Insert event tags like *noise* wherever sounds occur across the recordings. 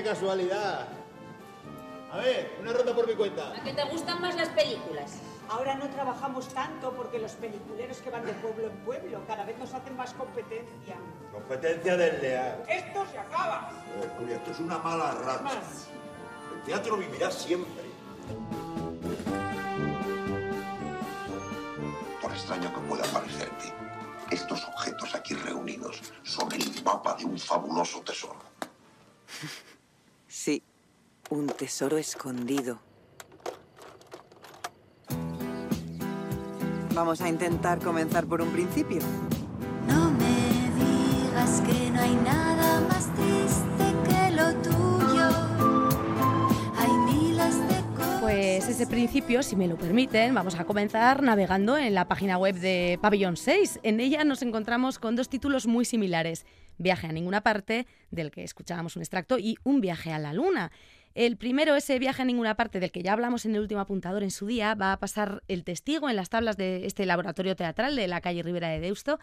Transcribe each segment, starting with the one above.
Qué casualidad. A ver, una ronda por mi cuenta. ¿A qué te gustan más las películas? Ahora no trabajamos tanto porque los peliculeros que van de pueblo en pueblo cada vez nos hacen más competencia. Competencia desleal. ¡Esto se acaba! Eh, Julia, esto es una mala racha. Más. El teatro vivirá siempre. Por extraño que pueda parecerte, estos objetos aquí reunidos son el mapa de un fabuloso tesoro. Un tesoro escondido. Vamos a intentar comenzar por un principio. No me digas que no hay nada más triste que lo tuyo. Hay miles de cosas. Pues ese principio, si me lo permiten, vamos a comenzar navegando en la página web de Pabellón 6. En ella nos encontramos con dos títulos muy similares. Viaje a ninguna parte, del que escuchábamos un extracto, y Un viaje a la luna. El primero, ese viaje a ninguna parte del que ya hablamos en el último apuntador en su día, va a pasar el testigo en las tablas de este laboratorio teatral de la calle Ribera de Deusto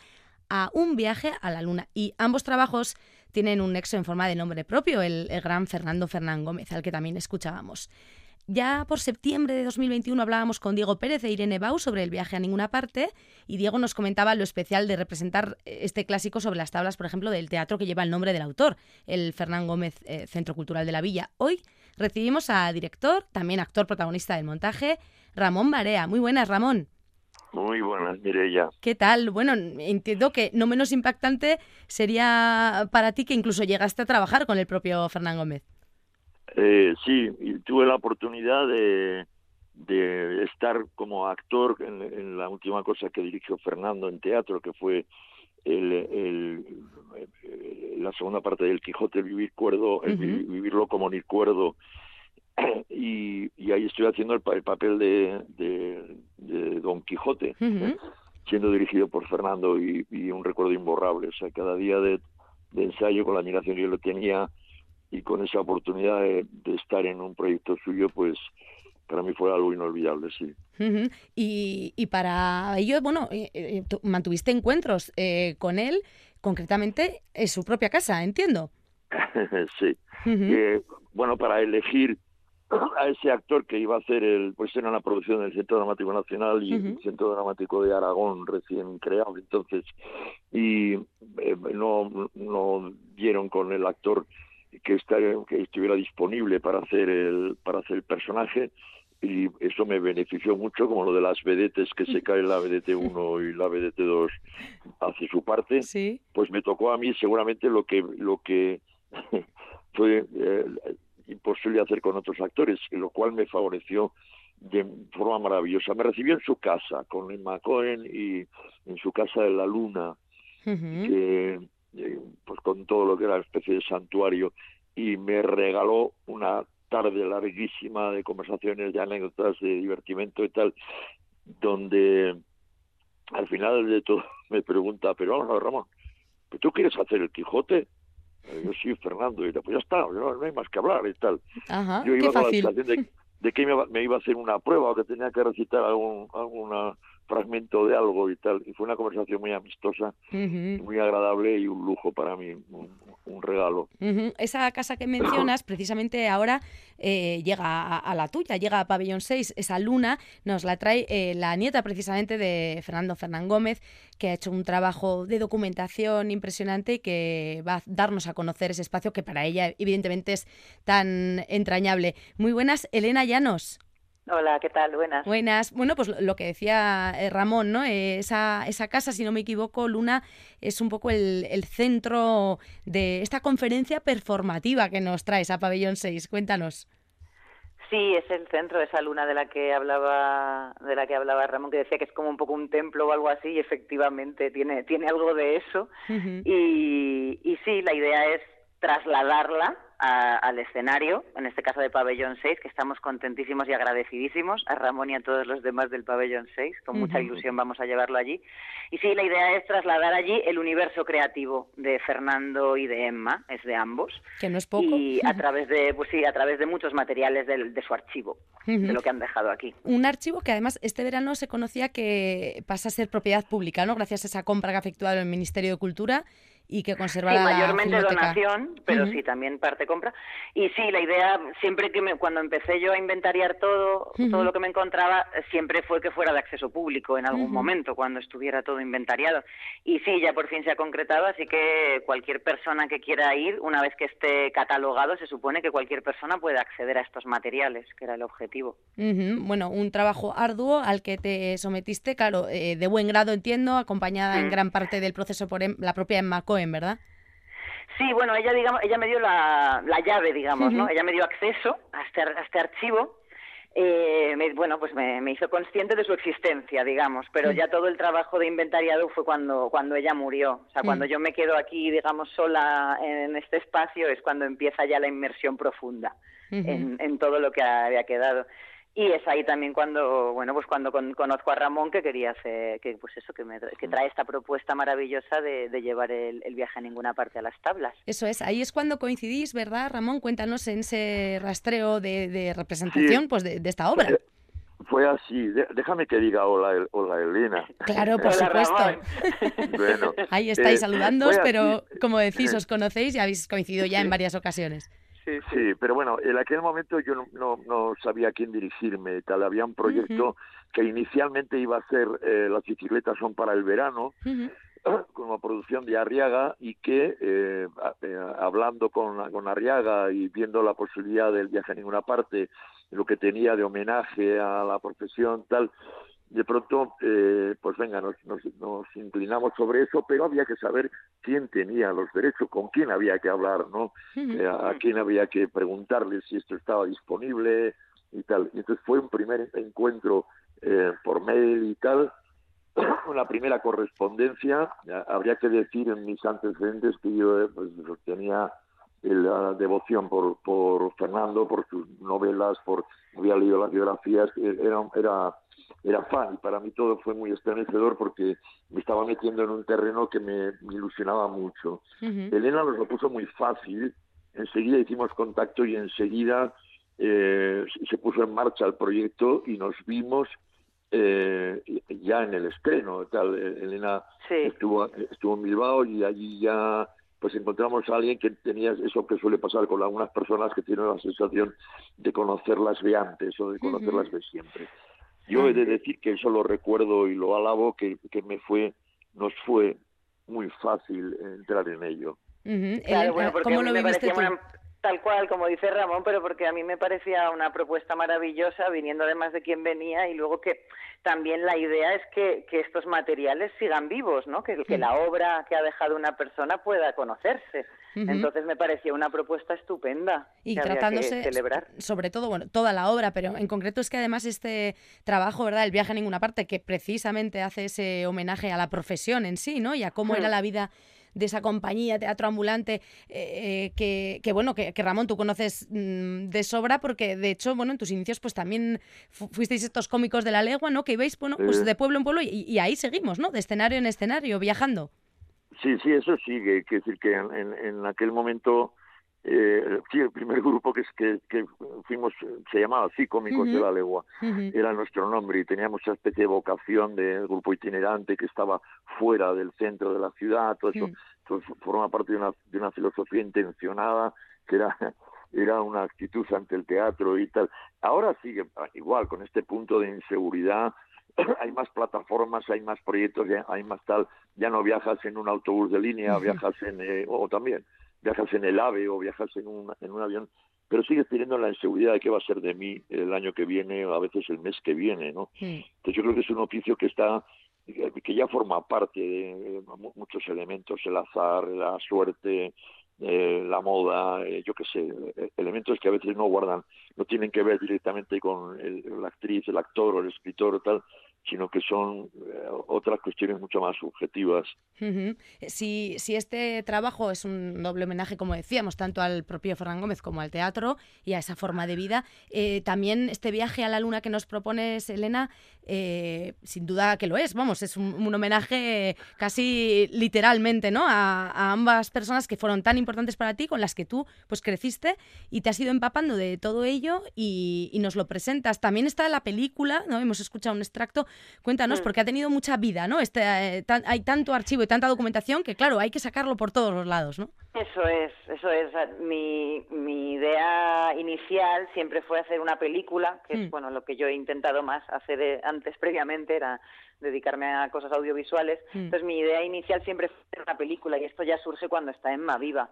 a un viaje a la luna. Y ambos trabajos tienen un nexo en forma de nombre propio, el, el gran Fernando Fernán Gómez, al que también escuchábamos. Ya por septiembre de 2021 hablábamos con Diego Pérez e Irene Bau sobre el viaje a ninguna parte y Diego nos comentaba lo especial de representar este clásico sobre las tablas, por ejemplo, del teatro que lleva el nombre del autor, el Fernán Gómez eh, Centro Cultural de la Villa. Hoy recibimos a director, también actor protagonista del montaje, Ramón Barea. Muy buenas, Ramón. Muy buenas, Mireya. ¿Qué tal? Bueno, entiendo que no menos impactante sería para ti que incluso llegaste a trabajar con el propio Fernán Gómez. Eh, sí, y tuve la oportunidad de, de estar como actor en, en, la última cosa que dirigió Fernando en teatro, que fue el, la segunda parte del Quijote, el vivir cuerdo, el vi- vivirlo como ni cuerdo. *clears throat* Y, y ahí estoy haciendo el, el papel de, de, de Don Quijote, Ujú. siendo dirigido por Fernando y, y un recuerdo imborrable. O sea, cada día de, de ensayo con la admiración que yo lo tenía y con esa oportunidad de, de estar en un proyecto suyo, pues para mí fue algo inolvidable, sí. Y, y para ello, bueno, eh, eh, mantuviste encuentros eh, con él, concretamente en su propia casa, entiendo. *laughs* sí. Eh, bueno, para elegir a ese actor que iba a hacer el, pues era una producción del Centro Dramático Nacional y el. Centro Dramático de Aragón recién creado, entonces, y eh, no, no dieron con el actor que, estar, que estuviera disponible para hacer el, para hacer el personaje y eso me benefició mucho, como lo de las vedetes, que se *laughs* cae la vedete 1 y la vedete 2 hace su parte Sí. pues me tocó a mí seguramente lo que lo que *laughs* fue eh, imposible hacer con otros actores, lo cual me favoreció de forma maravillosa. Me recibió en su casa con Emma Cohen y en su casa de la Luna, que, eh, pues con todo lo que era especie de santuario y me regaló una tarde larguísima de conversaciones, de anécdotas, de divertimento y tal, donde al final de todo *laughs* me pregunta, pero vamos a ver, Ramón, ¿pero ¿tú quieres hacer el Quijote? Yo sí, Fernando, y pues ya está, no, no hay más que hablar y tal. Ajá, Yo qué iba con la sensación de, de que me iba, me iba a hacer una prueba o que tenía que recitar algún alguna fragmento de algo y tal. Y fue una conversación muy amistosa, Ujú. muy agradable y un lujo para mí, un, un regalo. Esa casa que mencionas, precisamente ahora eh, llega a, a la tuya, llega a Pabellón 6. Esa luna nos la trae eh, la nieta precisamente de Fernando Fernán Gómez, que ha hecho un trabajo de documentación impresionante y que va a darnos a conocer ese espacio que para ella evidentemente es tan entrañable. Muy buenas, Elena Llanos. Hola, ¿qué tal? Buenas. Buenas. Bueno, pues lo- que decía eh, Ramón, ¿no? Eh, esa, esa casa, si no me equivoco, Luna, es un poco el, el centro de esta conferencia performativa que nos traes a Pabellón 6. Cuéntanos. Sí, es el centro de esa luna de la que hablaba, de la que hablaba Ramón, que decía que es como un poco un templo o algo así, y efectivamente tiene, tiene algo de eso. Y sí, la idea es trasladarla a- al escenario, en este caso de Pabellón 6, que estamos contentísimos y agradecidísimos a Ramón y a todos los demás del Pabellón 6, con mucha ilusión vamos a llevarlo allí. Y sí, la idea es trasladar allí el universo creativo de Fernando y de Emma, es de ambos, Que no es poco. y a través de, pues sí, a través de muchos materiales del- de su archivo, de lo que han dejado aquí. Un archivo que además este verano se conocía que pasa a ser propiedad pública, ¿no? Gracias a esa compra que ha efectuado el Ministerio de Cultura y que conserva Sí, la mayormente filmoteca. donación, pero Ujú. sí, también parte compra. Y sí, la idea, siempre que me, cuando empecé yo a inventariar todo, Ujú. todo lo que me encontraba, eh, siempre fue que fuera de acceso público en algún Ujú. momento, cuando estuviera todo inventariado. Y sí, ya por fin se ha concretado, así que cualquier persona que quiera ir, una vez que esté catalogado, se supone que cualquier persona puede acceder a estos materiales, que era el objetivo. Bueno, un trabajo arduo al que te sometiste, claro, eh, de buen grado entiendo, acompañada en Mm. gran parte del proceso por em- la propia Emma Cohen, ¿verdad? Sí, bueno, ella, digamos, ella me dio la, la llave, digamos, ¿no? Ella me dio acceso a este, a este archivo. eh, me- bueno, pues me, me hizo consciente de su existencia, digamos, pero ya todo el trabajo de inventariado fue cuando, cuando ella murió. O sea, cuando yo me quedo aquí, digamos, sola en este espacio, es cuando empieza ya la inmersión profunda en, en todo lo que había quedado. Y es ahí también cuando, bueno, pues cuando con- conozco a Ramón que quería hacer, que pues eso, que, me, que trae esta propuesta maravillosa de, de llevar el, el viaje a ninguna parte a las tablas. Eso es, ahí es cuando coincidís, ¿verdad, Ramón? Cuéntanos en ese rastreo de, de representación pues de, de esta obra. Eh, Fue así. Déjame que diga hola, El- hola Elena. Claro, por Hola, supuesto. Bueno, Ahí estáis eh, saludándoos, pero como decís, os conocéis y habéis coincidido ya en varias ocasiones. Sí, sí, pero bueno, en aquel momento yo no, no, no sabía a quién dirigirme. Tal, había un proyecto que inicialmente iba a ser eh, Las bicicletas son para el verano, Ujú. *clears throat* como producción de Arriaga y que eh, eh, hablando con, con Arriaga y viendo la posibilidad del viaje a ninguna parte, lo que tenía de homenaje a la profesión, tal, de pronto, eh, pues venga, nos, nos, nos inclinamos sobre eso, pero había que saber quién tenía los derechos, con quién había que hablar, ¿no? Eh, a quién había que preguntarle si esto estaba disponible y tal. Y entonces fue un primer encuentro eh, por mail y tal, *coughs* una primera correspondencia. Habría que decir en mis antecedentes que yo eh, pues, tenía la devoción por, por Fernando, por sus novelas, por había leído las biografías, eh, era, era, era fan y para mí todo fue muy estremecedor porque me estaba metiendo en un terreno que me, me ilusionaba mucho. Ujú. Elena nos lo puso muy fácil, enseguida hicimos contacto y enseguida eh, se puso en marcha el proyecto y nos vimos eh, ya en el estreno. Tal. Eh, Elena Sí. estuvo, estuvo en Bilbao y allí ya pues encontramos a alguien que tenía eso que suele pasar con algunas personas que tienen la sensación de conocerlas de antes o de conocerlas de siempre. Yo he de decir que eso lo recuerdo y lo alabo, que, que me fue, nos fue muy fácil entrar en ello. Claro, bueno, porque ¿Cómo lo me viviste parecía tú? una- tal cual, como dice Ramón, pero porque a mí me parecía una propuesta maravillosa, viniendo además de quien venía, y luego que también la idea es que, que estos materiales sigan vivos, ¿no? Que, que la obra que ha dejado una persona pueda conocerse. Entonces me parecía una propuesta estupenda Y que había que tratándose celebrar. sobre todo, bueno, toda la obra, pero en concreto es que además este trabajo, ¿verdad? El viaje a ninguna parte, que precisamente hace ese homenaje a la profesión en sí, ¿no? Y a cómo era Hmm. la vida de esa compañía teatro ambulante eh, eh, que, que, bueno que, que, Ramón tú conoces mm, de sobra porque de hecho bueno en tus inicios pues también fu fuisteis estos cómicos de la legua no que ibais bueno pues de pueblo en pueblo y, y ahí seguimos no de escenario en escenario viajando. Sí, sí, eso sigue. Quiero decir que en, en aquel momento, eh, sí, el primer grupo que, que, que fuimos se llamaba así, Cómicos de Ujú. la Legua. Era nuestro nombre y teníamos esa especie de vocación de grupo itinerante que estaba fuera del centro de la ciudad. Todo eso todo eso forma parte de una, de una filosofía intencionada que era *laughs* era una actitud ante el teatro y tal. Ahora sigue igual, con este punto de inseguridad, *clears throat* hay más plataformas, hay más proyectos, hay más tal, ya no viajas en un autobús de línea, viajas en, eh, o también, viajas en el AVE o viajas en un, en un avión, pero sigues teniendo la inseguridad de qué va a ser de mí el año que viene o a veces el mes que viene, ¿no? Entonces yo creo que es un oficio que está que ya forma parte de mu- muchos elementos, el azar, la suerte, eh, la moda, eh, yo qué sé, eh, elementos que a veces no guardan, no tienen que ver directamente con el- la actriz, el actor o el escritor o tal, sino que son eh, otras cuestiones mucho más subjetivas. Si, si este trabajo es un doble homenaje, como decíamos, tanto al propio Ferran Gómez como al teatro y a esa forma de vida, eh, también este viaje a la luna que nos propones, Elena, eh, sin duda que lo es, vamos, es un, homenaje casi literalmente ¿no? a, a ambas personas que fueron tan importantes para ti, con las que tú pues creciste y te has ido empapando de todo ello y, y nos lo presentas. También está la película, ¿no? hemos escuchado un extracto Cuéntanos, Mm. porque ha tenido mucha vida, ¿no? Este, eh, tan- hay tanto archivo y tanta documentación que, claro, hay que sacarlo por todos los lados, ¿no? Eso es, eso es. Sea, Mi, mi idea inicial siempre fue hacer una película, que Mm. es bueno lo que yo he intentado más hacer eh, antes previamente, era dedicarme a cosas audiovisuales. Mm. Entonces mi idea inicial siempre fue hacer una película y esto ya surge cuando está Emma viva.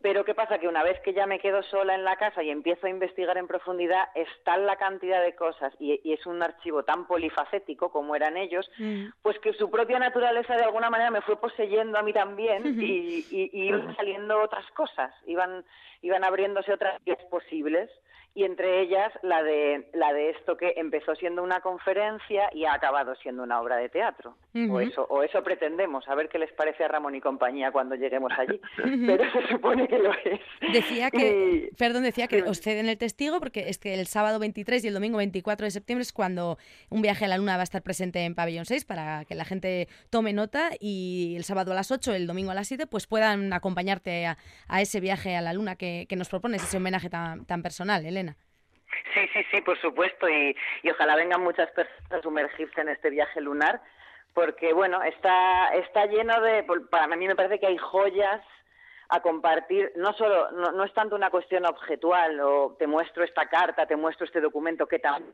Pero ¿qué pasa? Que una vez que ya me quedo sola en la casa y empiezo a investigar en profundidad, es tal la cantidad de cosas y, y es un archivo tan polifacético como eran ellos, pues que su propia naturaleza de alguna manera me fue poseyendo a mí también y, y- y iban saliendo otras cosas, iban, iban abriéndose otras vías posibles y entre ellas la de, la de esto que empezó siendo una conferencia y ha acabado siendo una obra de teatro. o, eso, o eso pretendemos, a ver qué les parece a Ramón y compañía cuando lleguemos allí. *laughs* Pero se supone que lo es. Decía que, Y- perdón, decía que os ceden el testigo porque es que el sábado 23 y el domingo 24 de septiembre es cuando un viaje a la luna va a estar presente en Pabellón 6 para que la gente tome nota y el sábado a las 8, el domingo a las 7, pues puedan acompañarte a, a ese viaje a la luna que, que nos propones, ese homenaje tan, tan personal, Elena. Sí, sí, por supuesto, y, y ojalá vengan muchas personas a sumergirse en este viaje lunar, porque bueno, está, está lleno de, para mí me parece que hay joyas a compartir, no solo, no, no es tanto una cuestión objetual o te muestro esta carta, te muestro este documento, que también.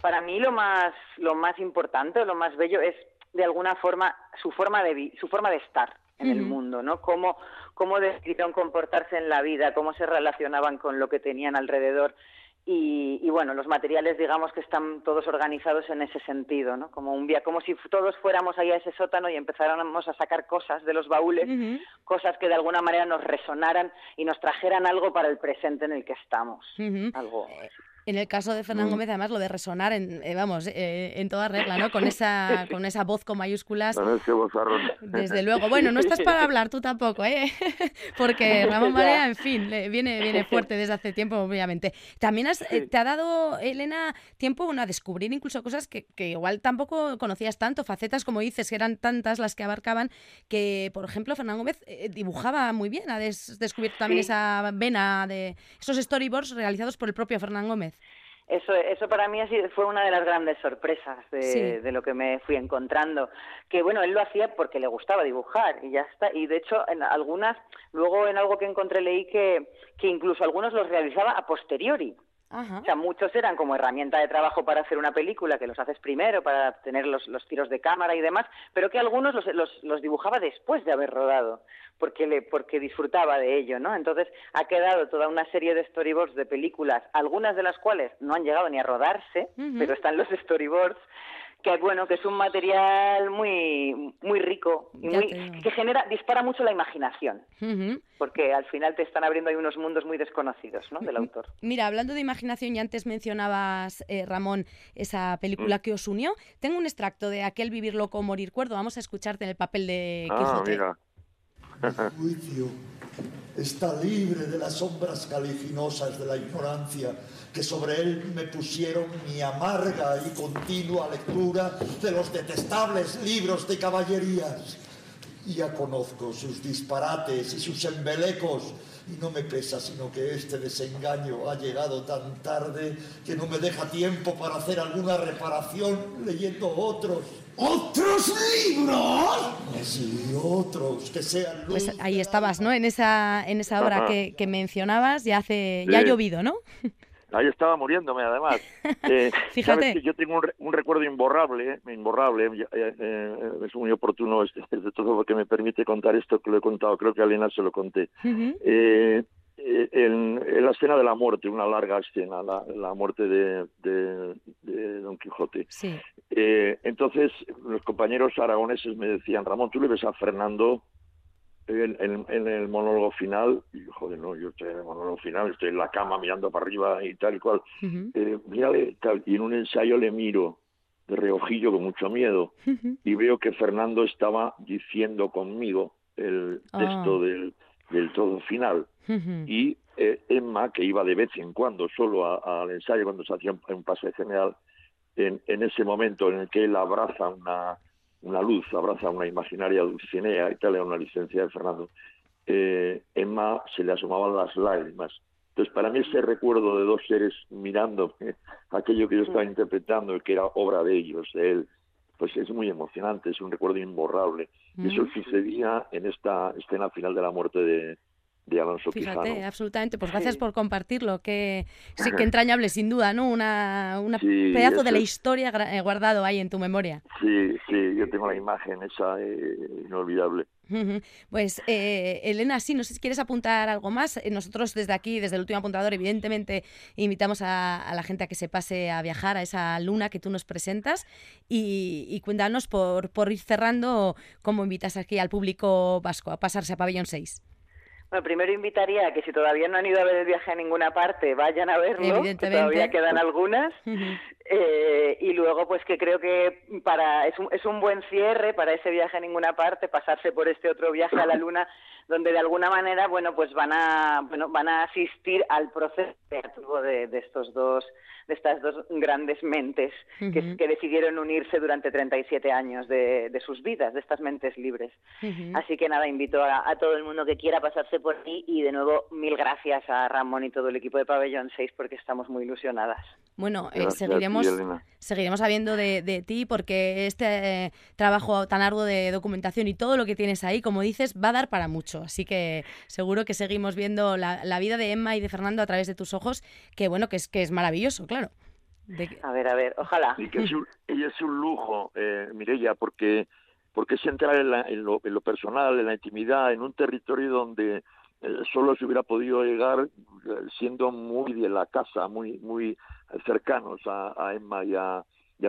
Para mí lo más, lo más importante, lo más bello es de alguna forma su forma de, su forma de estar en el mundo, ¿no? Cómo, cómo decidieron comportarse en la vida, cómo se relacionaban con lo que tenían alrededor. Y, y, bueno, los materiales, digamos que están todos organizados en ese sentido, ¿no? Como un via- como si todos fuéramos ahí a ese sótano y empezáramos a sacar cosas de los baúles, cosas que de alguna manera nos resonaran y nos trajeran algo para el presente en el que estamos. Algo. En el caso de Fernán Mm. Gómez, además, lo de resonar, en, eh, vamos, eh, en toda regla, ¿no? Con esa, *laughs* con esa voz con mayúsculas. Con ese bozarrón. Desde luego. Bueno, no estás para *laughs* hablar tú tampoco, ¿eh? *laughs* Porque Ramón. Marea, en fin, le- viene, viene fuerte desde hace tiempo, obviamente. También has, eh, te ha dado, Elena, tiempo bueno, a descubrir incluso cosas que, que igual tampoco conocías tanto, facetas, como dices, que eran tantas las que abarcaban, que, por ejemplo, Fernán Gómez eh, dibujaba muy bien. Ha des- descubierto también Sí. esa vena de esos storyboards realizados por el propio Fernán Gómez. Eso, eso para mí fue una de las grandes sorpresas de, Sí. de lo que me fui encontrando. Que bueno, él lo hacía porque le gustaba dibujar y ya está. Y de hecho, en algunas, luego en algo que encontré leí que, que incluso algunos los realizaba a posteriori. Ajá. O sea, muchos eran como herramienta de trabajo para hacer una película, que los haces primero, para tener los, los tiros de cámara y demás, pero que algunos los, los, los dibujaba después de haber rodado, porque, le, porque disfrutaba de ello, ¿no? Entonces ha quedado toda una serie de storyboards de películas, algunas de las cuales no han llegado ni a rodarse, pero están los *laughs* storyboards, que bueno, que es un material muy, muy rico y muy, que genera, dispara mucho la imaginación, porque al final te están abriendo ahí unos mundos muy desconocidos, ¿no? Del autor. Mira, hablando de imaginación, y antes mencionabas, eh, Ramón, esa Mm. película que os unió, tengo un extracto de aquel Vivir loco, morir cuerdo. Vamos a escucharte en el papel de Ah, Quijote. Mira. juicio está libre de las sombras caliginosas de la ignorancia que sobre él me pusieron mi amarga y continua lectura de los detestables libros de caballerías. Ya conozco sus disparates y sus embelecos y no me pesa sino que este desengaño ha llegado tan tarde que no me deja tiempo para hacer alguna reparación leyendo otros. ¿Otros libros? Sí, otros que sean Pues ahí estabas, ¿no? En esa, en esa obra que, que mencionabas, ya hace, ya ha llovido, ¿no? Ahí estaba muriéndome, además. *laughs* Eh, Fíjate. sabes que yo tengo un, re- un recuerdo imborrable, eh, imborrable. eh, eh, es muy oportuno, este, de todo porque me permite contar esto que lo he contado. Creo que a Elena se lo conté. En, en la escena de la muerte, una larga escena, la, la muerte de, de- de Don Quijote. Sí. Eh, entonces, los compañeros aragoneses me decían, Ramón, ¿tú le ves a Fernando en, en- en el monólogo final? Y yo, joder, no, yo estoy en el monólogo final, estoy en la cama mirando para arriba y tal y cual. Eh, mírale, tal, y en un ensayo le miro de reojillo con mucho miedo y veo que Fernando estaba diciendo conmigo el Ah. texto del, del todo final y eh, Emma, que iba de vez en cuando solo al ensayo cuando se hacía un, un pase general, en, en ese momento en el que él abraza una, una luz, abraza una imaginaria Dulcinea y tal, era una licencia de Fernando, eh, Emma se le asomaban las lágrimas. Entonces, para mí ese recuerdo de dos seres mirando *laughs* aquello que yo estaba interpretando, que era obra de ellos, de él pues es muy emocionante, es un recuerdo imborrable. Y eso sucedía en esta escena final de la muerte de, de Alonso Fíjate, Quijano. absolutamente. Pues gracias por compartirlo. Que sí, que *laughs* entrañable, sin duda, ¿no? Una, una Sí, pedazo de la historia eh, guardado ahí en tu memoria. Sí, sí, yo tengo la imagen esa eh, inolvidable. Pues eh, Elena, sí, no sé si quieres apuntar algo más. Eh, Nosotros desde aquí, desde el último apuntador, evidentemente invitamos a, a la gente a que se pase a viajar a esa luna que tú nos presentas y, y cuéntanos por, por ir cerrando cómo invitas aquí al público vasco a pasarse a Pabellón 6. Bueno, primero invitaría a que si todavía no han ido a ver el viaje a ninguna parte, vayan a verlo, que Evidentemente. todavía quedan algunas. *laughs* Eh, y luego, pues que creo que para es un, es un buen cierre para ese viaje a ninguna parte, pasarse por este otro viaje a la Luna, *laughs* donde de alguna manera, bueno, pues van a, bueno, van a asistir al proceso creativo de, de estos dos, de estas dos grandes mentes que, decidieron unirse durante 37 años de, de sus vidas, de estas mentes libres. Así que nada, invito a, a todo el mundo que quiera pasarse por ahí y de nuevo mil gracias a Ramón y todo el equipo de Pabellón 6 porque estamos muy ilusionadas. Bueno, eh, a ti, seguiremos, seguiremos sabiendo de, de ti porque este eh, trabajo tan arduo de documentación y todo lo que tienes ahí, como dices, va a dar para mucho. Así que seguro que seguimos viendo la, la vida de Emma y de Fernando a través de tus ojos, que bueno, que es, que es maravilloso, claro. De que- A ver, a ver, ojalá. Y que es un, y es un lujo, eh, Mireia, porque, porque es entrar en, la- en lo, en lo personal, en la intimidad, en un territorio donde eh, solo se hubiera podido llegar eh, siendo muy de la casa, muy, muy cercanos a, Emma y a,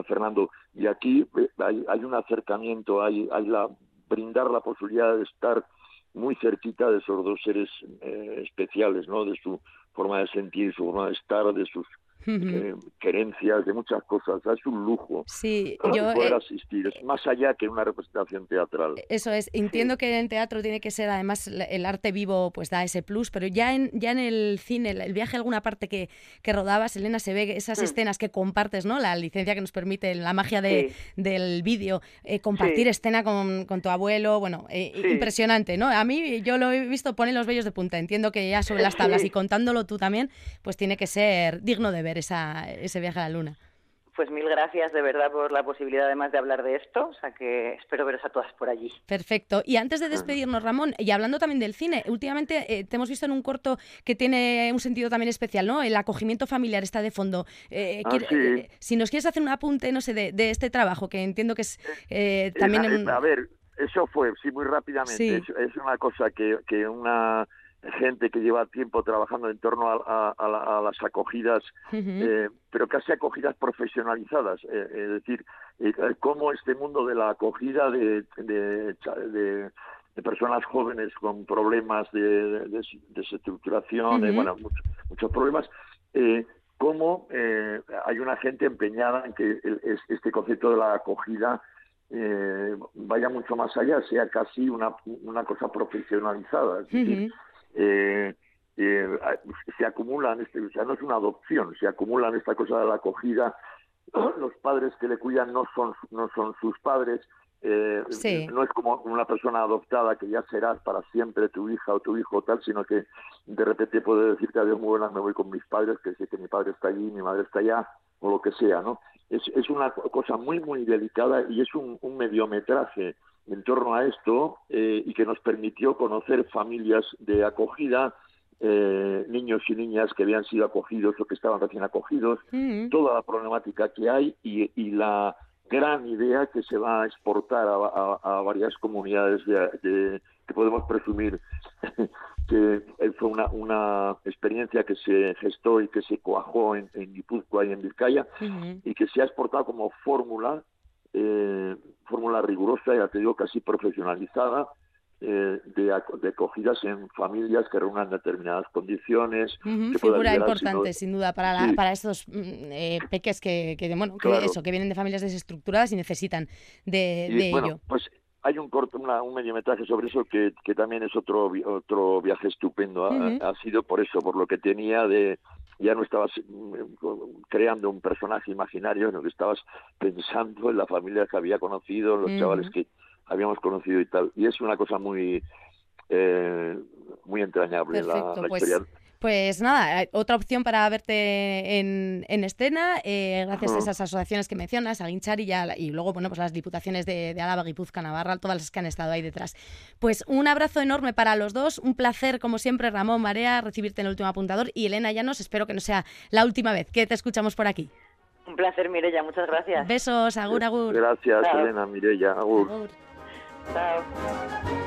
Fernando. Y aquí eh, hay, un acercamiento, hay, hay la brindar la posibilidad de estar muy cerquita de esos dos seres especiales, ¿no? De su forma de sentir, su forma de estar, de sus eh, querencias, de muchas cosas. Es un lujo Sí, yo poder eh, asistir. Es más allá que una representación teatral. Eso es, entiendo que en teatro tiene que ser además el arte vivo pues da ese plus, pero ya en, ya en el cine, el viaje a alguna parte que, que rodabas, Elena, se ve esas Mm. escenas que compartes, ¿no? La licencia que nos permite, la magia de, del vídeo, eh, compartir escena con, con tu abuelo, bueno, eh, impresionante, ¿no? A mí yo lo he visto, pone los vellos de punta, entiendo que ya sobre las tablas y contándolo tú también, pues tiene que ser digno de ver esa, ese viaje a la luna. Pues mil gracias de verdad por la posibilidad además de hablar de esto, o sea que espero veros a todas por allí. Perfecto. Y antes de despedirnos, Ramón, y hablando también del cine, últimamente eh, te hemos visto en un corto que tiene un sentido también especial, ¿no? El acogimiento familiar está de fondo. Eh, Ah, quiere- sí. eh, si nos quieres hacer un apunte, no sé, de, de este trabajo, que entiendo que es eh, Eh, también... a- un- A ver, eso fue, sí, muy rápidamente. Sí. Es, es una cosa que, que una gente que lleva tiempo trabajando en torno a, a- a la- a las acogidas, eh, pero casi acogidas profesionalizadas. eh, es decir, eh, cómo este mundo de la acogida de, de, de- de personas jóvenes con problemas de, de- de desestructuración, de, Ujú. bueno, muchos, muchos problemas, eh, cómo eh, hay una gente empeñada en que el- es- este concepto de la acogida eh, vaya mucho más allá, sea casi una, una cosa profesionalizada. Es decir. Eh, eh, se acumulan, este, o sea, no es una adopción, se acumulan esta cosa de la acogida. *clears throat* Los padres que le cuidan no son, no son sus padres. eh, Sí. No es como una persona adoptada que ya serás para siempre tu hija o tu hijo o tal, sino que de repente puede decirte adiós muy buenas, me voy con mis padres, que sé que mi padre está allí, mi madre está allá, o lo que sea, ¿no? Es, es una co- cosa muy, muy delicada y es un, un mediometraje en torno a esto eh, y que nos permitió conocer familias de acogida, eh, niños y niñas que habían sido acogidos o que estaban recién acogidos, Mm. toda la problemática que hay y, y la gran idea que se va a exportar a, a- a varias comunidades de, de- que podemos presumir *laughs* que fue una, una experiencia que se gestó y que se cuajó en, en Guipúzcoa y en Vizcaya y que se ha exportado como fórmula, eh, fórmula rigurosa, ya te digo, casi profesionalizada, eh, de, de acogidas en familias que reúnan determinadas condiciones. Que figura importante, sino- sin duda, para, la- Sí. para estos mm, eh, peques que, que, bueno, que eso, que vienen de familias desestructuradas y necesitan de, Y, de bueno, ello. pues hay un corto, una- un mediometraje sobre eso que, que también es otro otro viaje estupendo. Ha, sido por eso, por lo que tenía de ya no estabas mm, creando un personaje imaginario, sino que estabas pensando en la familia que había conocido, los chavales que habíamos conocido y tal. Y es una cosa muy eh, muy entrañable la pues historia. Pues nada, otra opción para verte en, en escena, eh, gracias a esas asociaciones que mencionas, a Guinchar y, a- y luego, bueno, pues las diputaciones de, de Álava, Guipúzcoa, Navarra, todas las que han estado ahí detrás. Pues un abrazo enorme para los dos, un placer, como siempre, Ramón Marea, recibirte en el último apuntador y Elena Llanos, espero que no sea la última vez que te escuchamos por aquí. Un placer, Mireya, muchas gracias. Besos, agur, agur. Gracias, Chao. Elena Mireya. Agur. Agur. Chao.